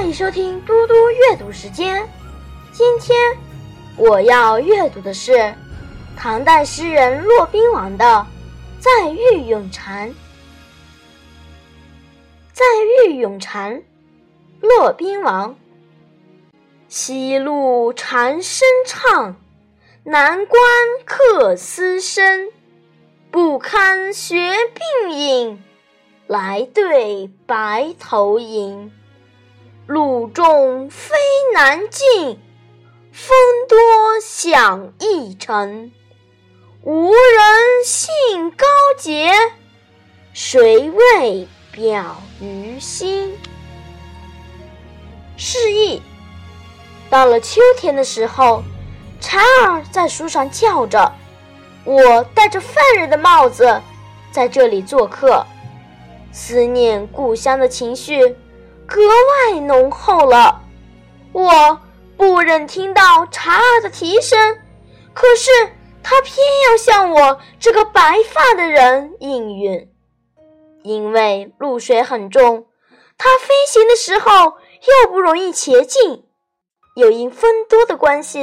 欢迎收听嘟嘟阅读时间。今天我要阅读的是唐代诗人骆宾王的《在狱咏蝉》。《在狱咏蝉》，骆宾王。西路蝉声唱，南关客思声。不堪学鬓影，来对白头吟。路重飞难进，风多响易沉。无人信高洁，谁为表于心？示意：到了秋天的时候，蝉儿在树上叫着，我戴着犯人的帽子，在这里做客，思念故乡的情绪。格外浓厚了，我不忍听到蝉儿的啼声，可是它偏要向我这个白发的人应允。因为露水很重，它飞行的时候又不容易前进，又因风多的关系，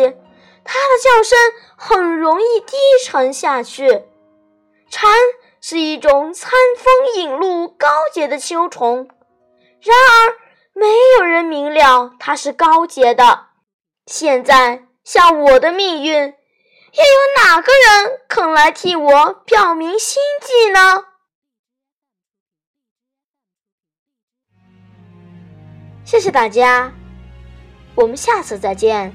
它的叫声很容易低沉下去。蝉是一种餐风饮露、高洁的秋虫。然而，没有人明了他是高洁的。现在，像我的命运，又有哪个人肯来替我表明心迹呢？谢谢大家，我们下次再见。